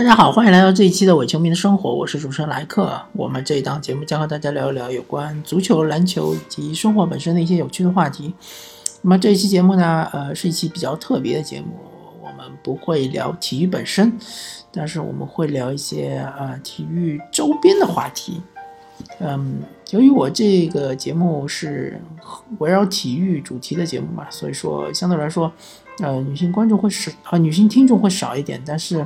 大家好，欢迎来到这一期的伪球迷的生活，我是主持人莱克。我们这一档节目将和大家聊一聊有关足球、篮球及生活本身的一些有趣的话题。那么这一期节目呢，呃，是一期比较特别的节目，我们不会聊体育本身，但是我们会聊一些呃体育周边的话题。嗯，由于我这个节目是围绕体育主题的节目嘛，所以说相对来说，呃，女性观众会少啊，女性听众会少一点，但是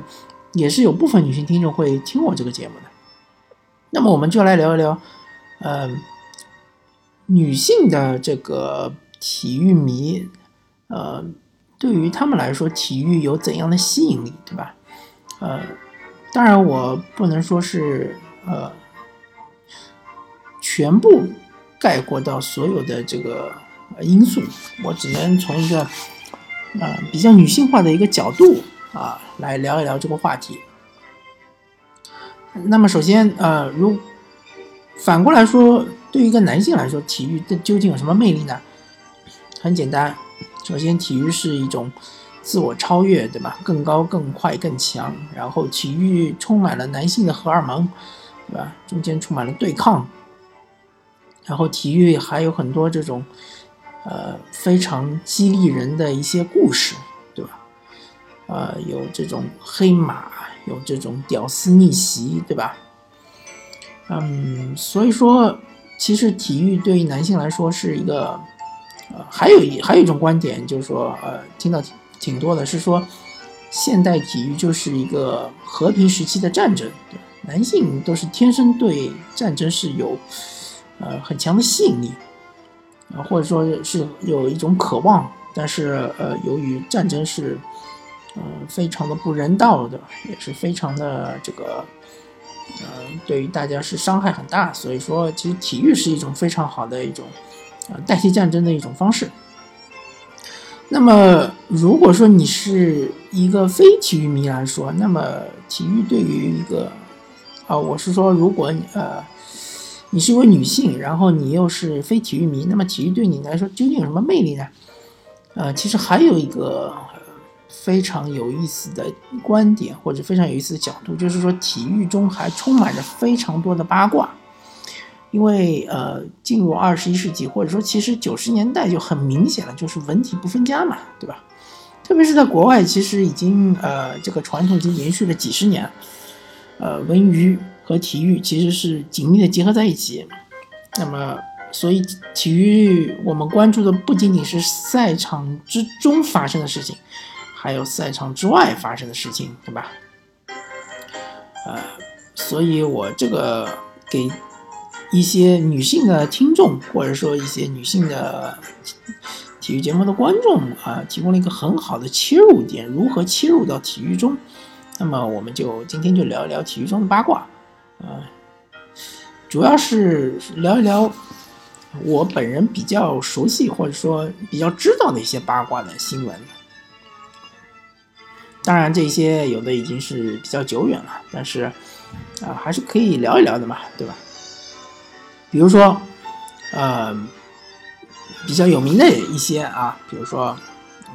也是有部分女性听众会听我这个节目的。那么我们就来聊一聊，呃，女性的这个体育迷，呃，对于他们来说，体育有怎样的吸引力，对吧？呃，当然我不能说是呃。全部概括到所有的这个因素，我只能从一个啊比较女性化的一个角度啊来聊一聊这个话题。那么首先呃，如反过来说，对于一个男性来说，体育这究竟有什么魅力呢？很简单，首先体育是一种自我超越，对吧？更高、更快、更强。然后体育充满了男性的荷尔蒙，对吧？中间充满了对抗。然后体育还有很多这种，呃，非常激励人的一些故事，呃，有这种黑马，有这种屌丝逆袭，对吧？嗯，所以说，其实体育对于男性来说是一个，呃，还有一还有一种观点，就是说，呃，听到挺挺多的，是说，现代体育就是一个和平时期的战争，对男性都是天生对战争是有。呃，很强的吸引力，啊，或者说是有一种渴望，但是呃，由于战争是，呃，非常的不人道的，也是非常的这个，呃，对于大家是伤害很大，所以说其实体育是一种非常好的一种，呃，代替战争的一种方式。那么，如果说你是一个非体育迷来说，那么体育对于一个，啊，我是说，如果呃。你是一位女性，然后你又是非体育迷，那么体育对你来说究竟有什么魅力呢？呃，其实还有一个非常有意思的观点，或者非常有意思的角度，就是说体育中还充满着非常多的八卦。因为呃，进入二十一世纪，或者说其实九十年代就很明显了，就是文体不分家嘛，对吧？特别是在国外，其实已经呃这个传统已经延续了几十年，呃，文娱。和体育其实是紧密的结合在一起，那么，所以体育我们关注的不仅仅是赛场之中发生的事情，还有赛场之外发生的事情，对吧？呃，所以我这个给一些女性的听众，或者说一些女性的体育节目的观众啊，提供了一个很好的切入点，如何切入到体育中？那么，我们就今天就聊一聊体育中的八卦。啊，主要是聊一聊我本人比较熟悉或者说比较知道的一些八卦的新闻。当然，这些有的已经是比较久远了，但是啊，还是可以聊一聊的嘛，对吧？比如说，呃，比较有名的一些啊，比如说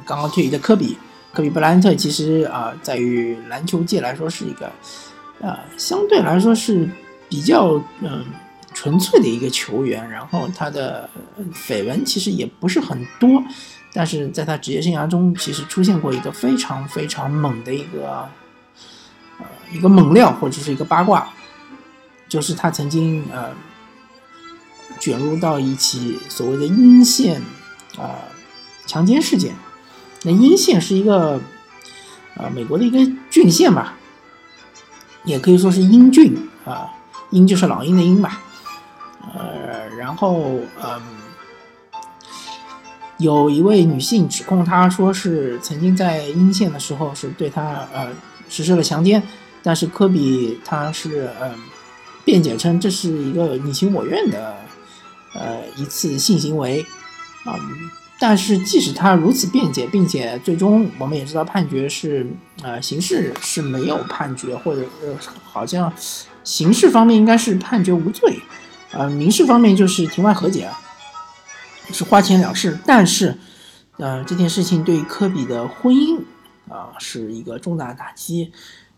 刚刚退役的科比，科比布莱恩特，其实啊，在于篮球界来说是一个。呃，相对来说是比较嗯纯粹的一个球员，然后他的绯闻其实也不是很多，但是在他职业生涯中，其实出现过一个非常非常猛的一个呃一个猛料或者是一个八卦，就是他曾经呃卷入到一起所谓的阴线啊强奸事件。那阴线是一个呃美国的一个郡县吧。也可以说是英郡啊，英就是老鹰的鹰吧，呃，然后嗯，有一位女性指控他说是曾经在阴线的时候是对他呃实施了强奸，但是科比他是嗯辩解称这是一个你情我愿的呃一次性行为，啊。但是，即使他如此辩解，并且最终我们也知道判决是，呃，刑事是没有判决，或者呃，好像刑事方面应该是判决无罪，呃，民事方面就是庭外和解啊，是花钱了事。但是，呃，这件事情对科比的婚姻啊是一个重大打击，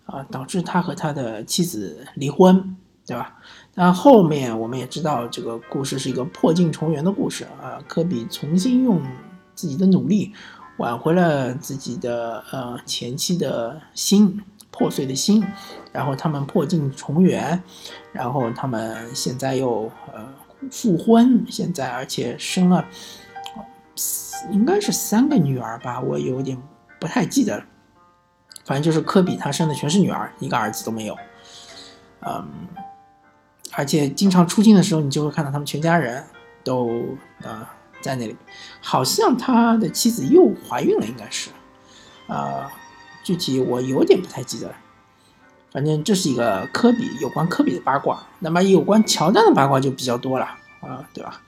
啊，导致他和他的妻子离婚，对吧？但后面我们也知道，这个故事是一个破镜重圆的故事啊。科比重新用自己的努力挽回了自己的呃前妻的心，破碎的心，然后他们破镜重圆，然后他们现在又呃复婚，现在而且生了应该是三个女儿吧，我有点不太记得了。反正就是科比他生的全是女儿，一个儿子都没有。嗯。而且经常出镜的时候，你就会看到他们全家人都呃在那里，好像他的妻子又怀孕了，应该是，啊，具体我有点不太记得了。反正这是一个科比有关科比的八卦，那么有关乔丹的八卦就比较多了啊，对吧？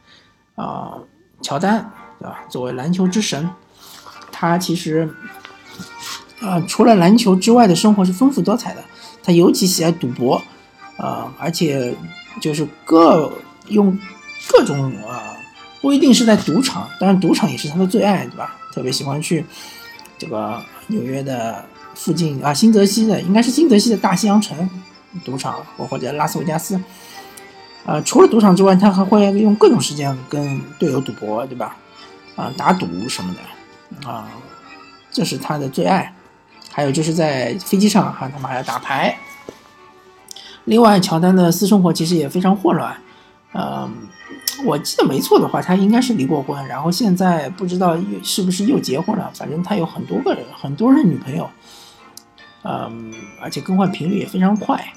啊，乔丹对吧？作为篮球之神，他其实啊，除了篮球之外的生活是丰富多彩的，他尤其喜爱赌博。啊，而且就是各用各种啊，不一定是在赌场，当然赌场也是他的最爱，对吧？特别喜欢去这个纽约的附近啊，新泽西的应该是新泽西的大西洋城赌场，或或者拉斯维加斯。啊，除了赌场之外，他还会用各种时间跟队友赌博，对吧？啊，打赌什么的啊，这是他的最爱。还有就是在飞机上哈，他们还要打牌。另外，乔丹的私生活其实也非常混乱，嗯，我记得没错的话，他应该是离过婚，然后现在不知道又是不是又结婚了。反正他有很多个人，很多任女朋友，嗯，而且更换频率也非常快。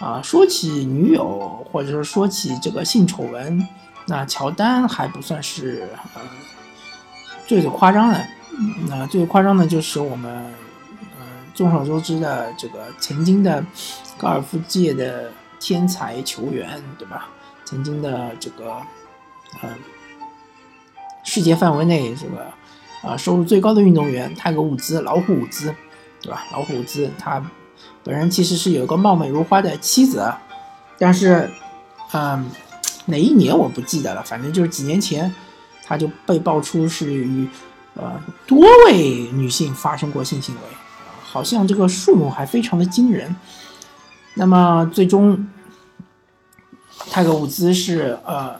啊，说起女友，或者说说起这个性丑闻，那乔丹还不算是呃最最夸张的，那最夸张的就是我们呃。众所周知的这个曾经的高尔夫界的天才球员，对吧？曾经的这个，嗯，世界范围内这个啊收入最高的运动员泰格伍兹，老虎伍兹，对吧？老虎子他本人其实是有一个貌美如花的妻子，但是，嗯，哪一年我不记得了，反正就是几年前他就被爆出是与呃多位女性发生过性行为。好像这个数目还非常的惊人。那么最终，泰格伍兹是呃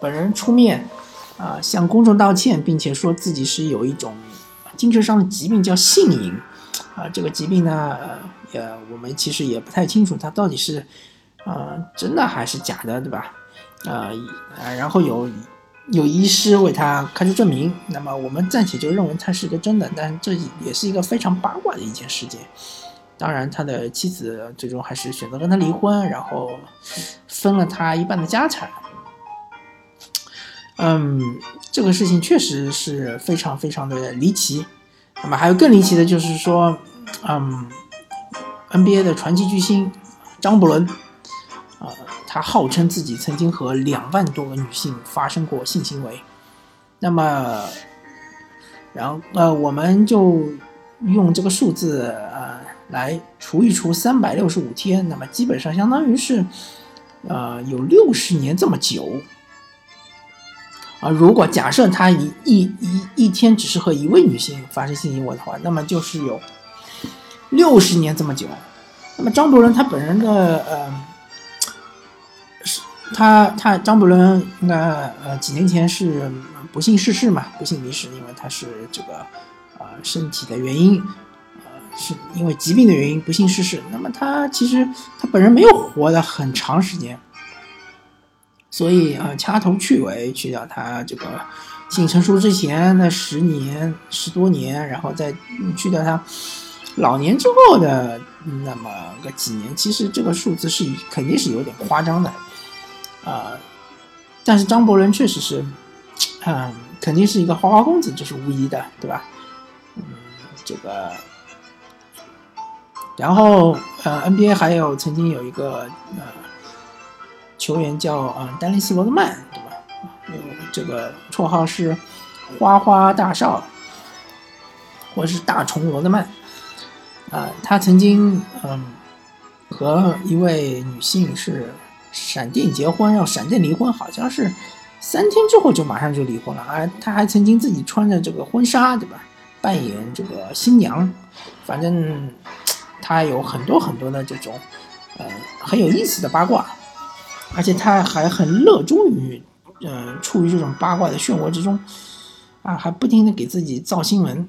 本人出面啊向公众道歉，并且说自己是有一种精神上的疾病叫性瘾啊。这个疾病呢，也我们其实也不太清楚它到底是啊真的还是假的，对吧？啊啊，然后有。有医师为他开出证明，那么我们暂且就认为他是一个真的，但这也是一个非常八卦的一件事件。当然，他的妻子最终还是选择跟他离婚，然后分了他一半的家产。嗯，这个事情确实是非常非常的离奇。那么还有更离奇的就是说，嗯，NBA 的传奇巨星张伯伦。呃他号称自己曾经和两万多个女性发生过性行为，那么，然后呃，我们就用这个数字呃来除一除三百六十五天，那么基本上相当于是呃有六十年这么久啊。如果假设他一一一一天只是和一位女性发生性行为的话，那么就是有六十年这么久。那么张伯伦他本人的呃。是他他张伯伦应该呃几年前是不幸逝世嘛，不幸离世，因为他是这个呃身体的原因，呃是因为疾病的原因不幸逝世。那么他其实他本人没有活的很长时间，所以啊掐头去尾去掉他这个性成熟之前的十年十多年，然后再去掉他老年之后的那么个几年，其实这个数字是肯定是有点夸张的。啊，但是张伯伦确实是，嗯，肯定是一个花花公子，这是无疑的，对吧？嗯，这个，然后呃，NBA 还有曾经有一个呃球员叫啊丹尼斯罗德曼，对吧？这个绰号是花花大少，或者是大虫罗德曼，啊，他曾经嗯和一位女性是。闪电结婚，要闪电离婚，好像是三天之后就马上就离婚了啊！他还曾经自己穿着这个婚纱，对吧？扮演这个新娘，反正他有很多很多的这种呃很有意思的八卦，而且他还很热衷于呃处于这种八卦的漩涡之中啊，还不停的给自己造新闻。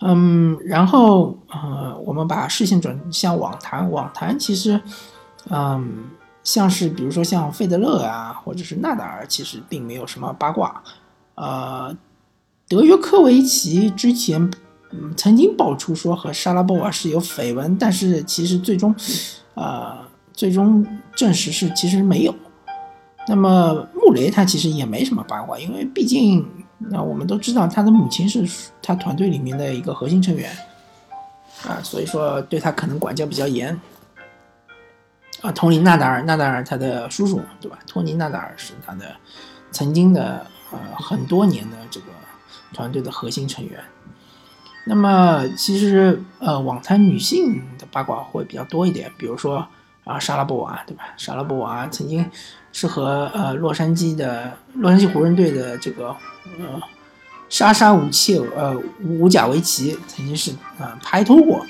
嗯，然后呃，我们把视线转向网坛，网坛其实嗯，像是比如说像费德勒啊，或者是纳达尔，其实并没有什么八卦。呃，德约科维奇之前。嗯，曾经爆出说和莎拉波娃是有绯闻，但是其实最终，呃，最终证实是其实没有。那么穆雷他其实也没什么八卦，因为毕竟那我们都知道他的母亲是他团队里面的一个核心成员，啊，所以说对他可能管教比较严。啊，托尼纳达尔，纳达尔他的叔叔对吧？托尼纳达尔是他的曾经的呃很多年的这个团队的核心成员。那么其实，呃，网坛女性的八卦会比较多一点，比如说啊，莎拉布娃，对吧？莎拉布娃曾经是和呃洛杉矶的洛杉矶湖人队的这个呃莎莎武切呃武贾维奇曾经是啊拍拖过，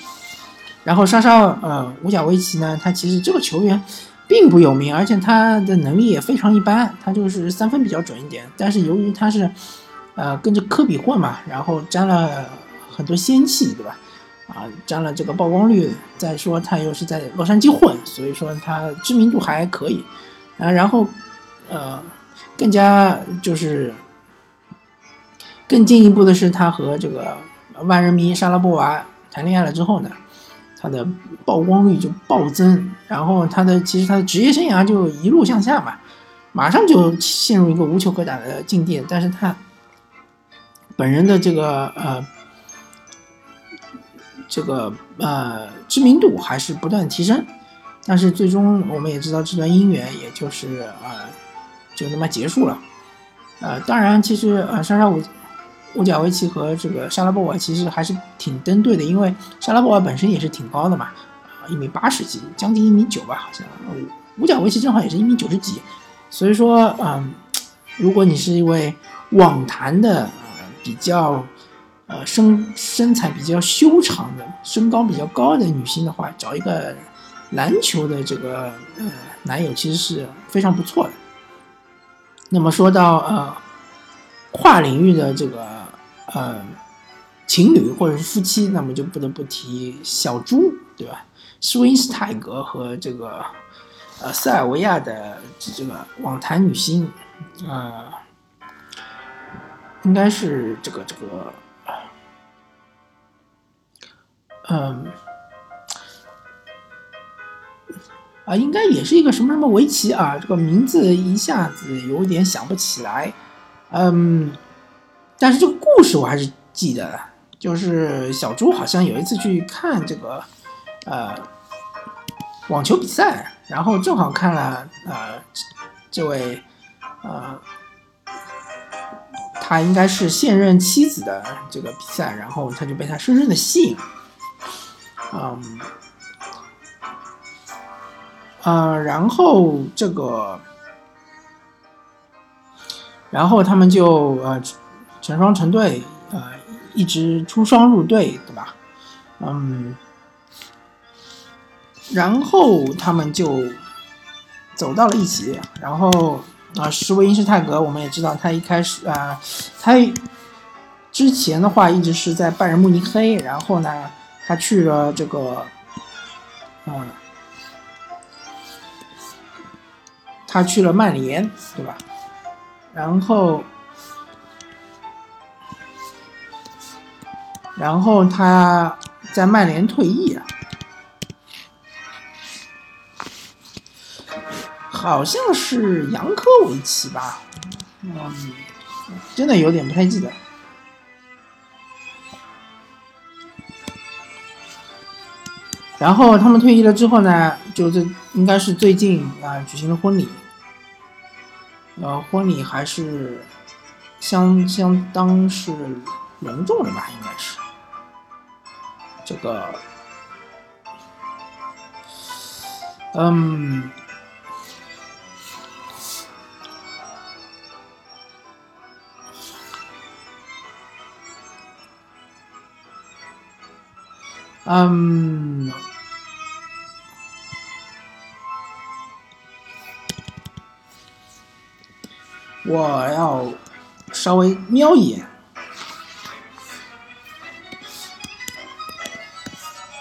然后莎莎呃武贾维奇呢，他其实这个球员并不有名，而且他的能力也非常一般，他就是三分比较准一点，但是由于他是呃跟着科比混嘛，然后沾了。很多仙气，对吧？啊，沾了这个曝光率。再说他又是在洛杉矶混，所以说他知名度还可以。啊，然后，呃，更加就是更进一步的是，他和这个万人迷莎拉波娃谈恋爱了之后呢，他的曝光率就暴增，然后他的其实他的职业生涯就一路向下嘛，马上就陷入一个无球可打的境地。但是他本人的这个呃。这个呃知名度还是不断提升，但是最终我们也知道这段姻缘也就是呃就那么结束了，呃当然其实呃莎莎乌乌贾维奇和这个莎拉波娃其实还是挺登对的，因为莎拉波娃本身也是挺高的嘛，啊一米八十几，将近一米九吧好像，乌贾维奇正好也是一米九十几，所以说嗯如果你是一位网坛的呃比较。呃，身身材比较修长的，身高比较高的女性的话，找一个篮球的这个呃男友，其实是非常不错的。那么说到呃跨领域的这个呃情侣或者是夫妻，那么就不得不提小猪，对吧？施温斯泰格和这个呃塞尔维亚的这个网坛女星，呃，应该是这个这个。嗯，啊，应该也是一个什么什么围棋啊，这个名字一下子有点想不起来。嗯，但是这个故事我还是记得，就是小猪好像有一次去看这个呃网球比赛，然后正好看了呃这位呃他应该是现任妻子的这个比赛，然后他就被他深深的吸引了。嗯，呃，然后这个，然后他们就呃成双成对，呃，一直出双入对，对吧？嗯，然后他们就走到了一起。然后啊，施维因施泰格，我们也知道，他一开始啊，他之前的话一直是在拜仁慕尼黑，然后呢。他去了这个，嗯，他去了曼联，对吧？然后，然后他在曼联退役啊，好像是杨科维奇吧？嗯，真的有点不太记得。然后他们退役了之后呢，就是应该是最近啊举行了婚礼，呃，婚礼还是相相当是隆重的吧，应该是这个，嗯。嗯，我要稍微瞄一眼，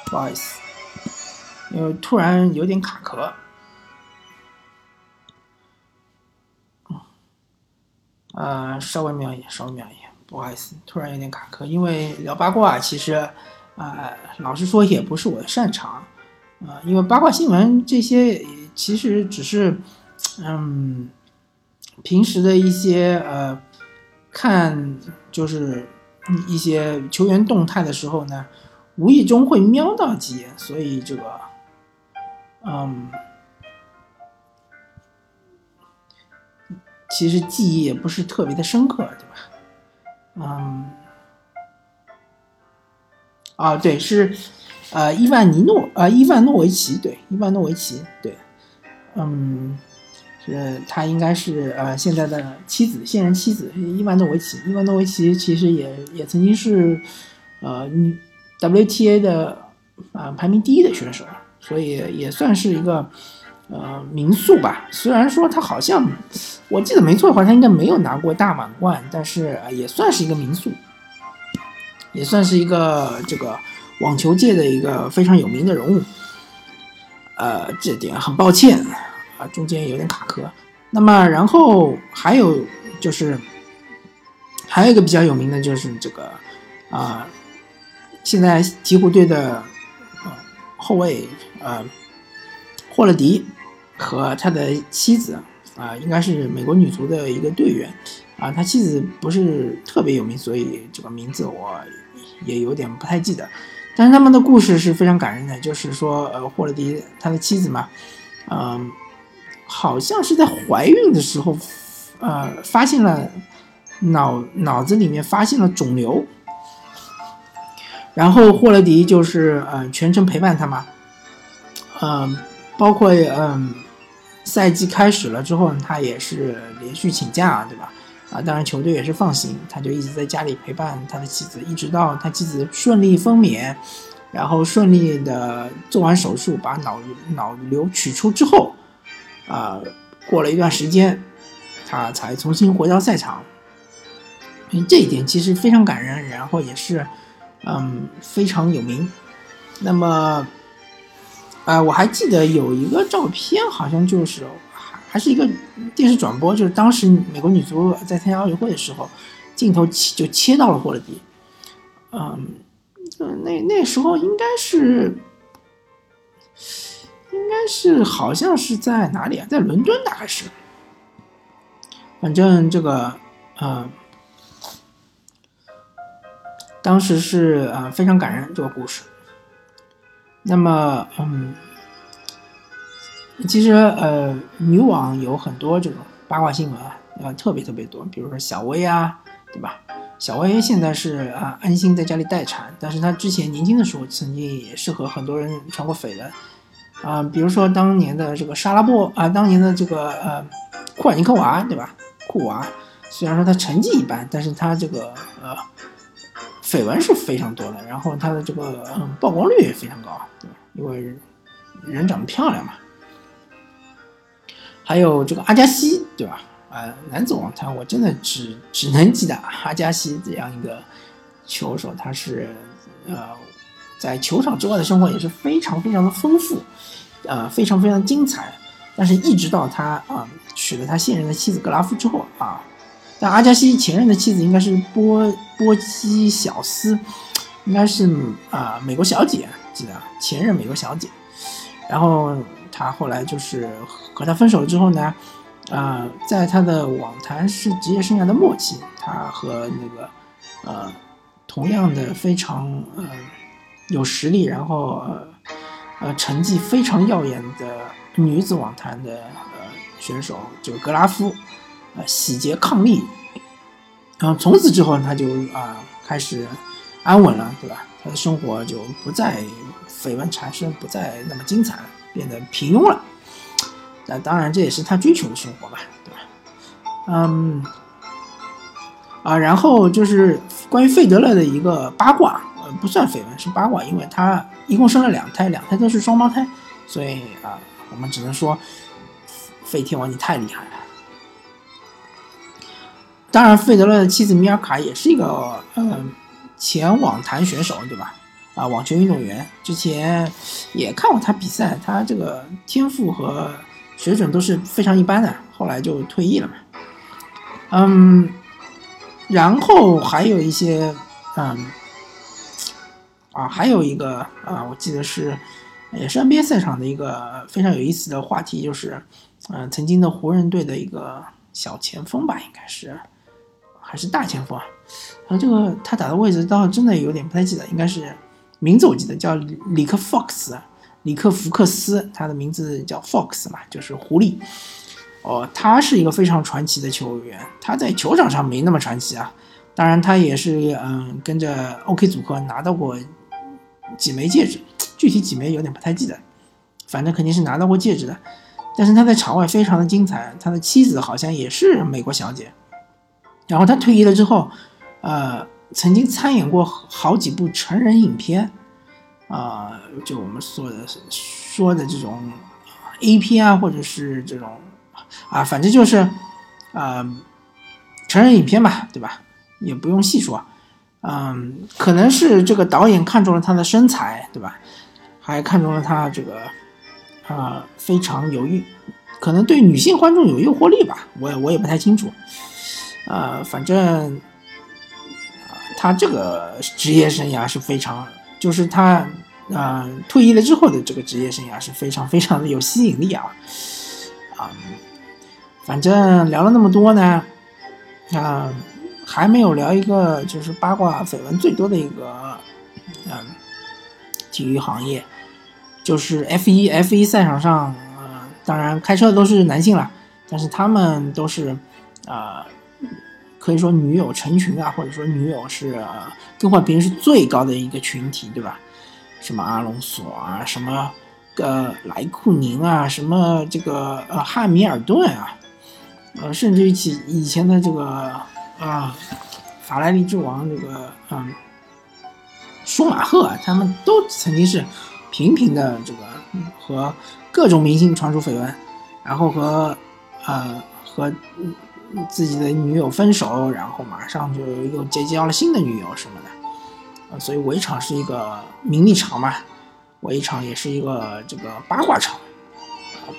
不好意思，因为突然有点卡壳。呃，稍微瞄一眼，稍微瞄一眼，不好意思，突然有点卡壳，因为聊八卦其实，啊，老实说也不是我的擅长，啊，因为八卦新闻这些其实只是，嗯，平时的一些呃，看就是一些球员动态的时候呢，无意中会瞄到几眼，所以这个，嗯。其实记忆也不是特别的深刻，对吧？嗯，啊，对，是，呃，伊万尼诺，呃，伊万诺维奇，对，伊万诺维奇，对，嗯，是他应该是呃现在的妻子，现任妻子伊万诺维奇，伊万诺维奇其实也也曾经是呃 WTA 的啊排名第一的选手，所以也算是一个。呃，民宿吧，虽然说他好像，我记得没错的话，他应该没有拿过大满贯，但是也算是一个民宿，也算是一个这个网球界的一个非常有名的人物。呃，这点很抱歉啊，中间有点卡壳。那么，然后还有就是，还有一个比较有名的就是这个啊，现在鹈鹕队的后卫呃霍勒迪。和他的妻子啊，应该是美国女足的一个队员啊。他妻子不是特别有名，所以这个名字我也有点不太记得。但是他们的故事是非常感人的，就是说，呃，霍勒迪他的妻子嘛，嗯，好像是在怀孕的时候，呃，发现了脑脑子里面发现了肿瘤，然后霍勒迪就是呃全程陪伴他嘛，嗯，包括嗯。赛季开始了之后，他也是连续请假，对吧？啊，当然球队也是放心，他就一直在家里陪伴他的妻子，一直到他妻子顺利分娩，然后顺利的做完手术，把脑脑瘤取出之后，啊，过了一段时间，他才重新回到赛场。这一点其实非常感人，然后也是，嗯，非常有名。那么。啊，我还记得有一个照片，好像就是还是一个电视转播，就是当时美国女足在参加奥运会的时候，镜头切就切到了霍勒迪。嗯，那那时候应该是，应该是好像是在哪里啊？在伦敦大概是。反正这个，嗯，当时是呃非常感人这个故事。那么，嗯，其实呃，女网有很多这种八卦新闻啊，特别特别多。比如说小薇啊，对吧？小薇现在是啊，安心在家里待产，但是她之前年轻的时候，曾经也是和很多人传过绯闻啊。比如说当年的这个莎拉波啊，当年的这个呃库尔尼科娃，对吧？库娃，虽然说他成绩一般，但是他这个呃。绯闻是非常多的，然后他的这个嗯曝光率也非常高，对？因为人长得漂亮嘛。还有这个阿加西，对吧？呃，男子网坛我真的只只能记得阿加西这样一个球手，他是呃在球场之外的生活也是非常非常的丰富，呃，非常非常精彩。但是，一直到他啊娶了他现任的妻子格拉夫之后啊。但阿加西前任的妻子应该是波波基小斯，应该是啊美国小姐，记得前任美国小姐。然后他后来就是和他分手了之后呢，啊，在他的网坛是职业生涯的末期，他和那个呃同样的非常呃有实力，然后呃呃成绩非常耀眼的女子网坛的呃选手，这个格拉夫。啊，喜结伉俪，然后从此之后他就啊开始安稳了，对吧？他的生活就不再绯闻缠身，不再那么精彩，变得平庸了。那当然这也是他追求的生活吧，对吧？嗯，啊，然后就是关于费德勒的一个八卦，呃不算绯闻，是八卦，因为他一共生了两胎，两胎都是双胞胎，所以啊，我们只能说费天王你太厉害了。当然，费德勒的妻子米尔卡也是一个嗯前网坛选手，对吧？啊，网球运动员，之前也看过他比赛，他这个天赋和水准都是非常一般的，后来就退役了嘛。嗯，然后还有一些，嗯，啊，还有一个啊，我记得是也是 NBA 赛场的一个非常有意思的话题，就是，嗯，曾经的湖人队的一个小前锋吧，应该是还是大前锋啊，然后这个他打的位置倒真的有点不太记得，应该是。名字我记得叫里克 Fox，里克福克斯，他的名字叫 Fox 嘛，就是狐狸。哦，他是一个非常传奇的球员，他在球场上没那么传奇啊。当然，他也是嗯跟着 OK 组合拿到过几枚戒指，具体几枚有点不太记得，反正肯定是拿到过戒指的。但是他在场外非常的精彩，他的妻子好像也是美国小姐。然后他退役了之后，呃。曾经参演过好几部成人影片，啊，就我们说的说的这种 A 片啊，或者是这种啊，反正就是啊，成人影片吧，对吧？也不用细说，嗯，可能是这个导演看中了他的身材，对吧？还看中了他这个啊，非常有诱，可能对女性观众有诱惑力吧，我也我也不太清楚，啊，反正。他这个职业生涯是非常，就是他，呃，退役了之后的这个职业生涯是非常非常的有吸引力啊，啊，反正聊了那么多呢，啊，还没有聊一个就是八卦绯闻最多的一个，嗯，体育行业，就是 F 一 F 一赛场上，呃，当然开车的都是男性了，但是他们都是，啊。可以说女友成群啊，或者说女友是更换频率是最高的一个群体，对吧？什么阿隆索啊，什么呃莱库宁啊，什么这个呃汉密尔顿啊，呃甚至于其以前的这个啊法拉利之王这个嗯舒马赫，他们都曾经是频频的这个和各种明星传出绯闻，然后和呃和。自己的女友分手，然后马上就又结交了新的女友什么的，啊，所以围场是一个名利场嘛，围场也是一个这个八卦场，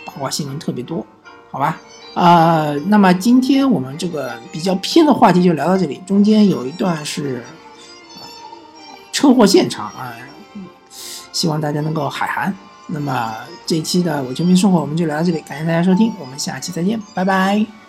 八卦新闻特别多，好吧？啊，那么今天我们这个比较偏的话题就聊到这里，中间有一段是车祸现场啊，希望大家能够海涵。那么这一期的我球迷生活我们就聊到这里，感谢大家收听，我们下期再见，拜拜。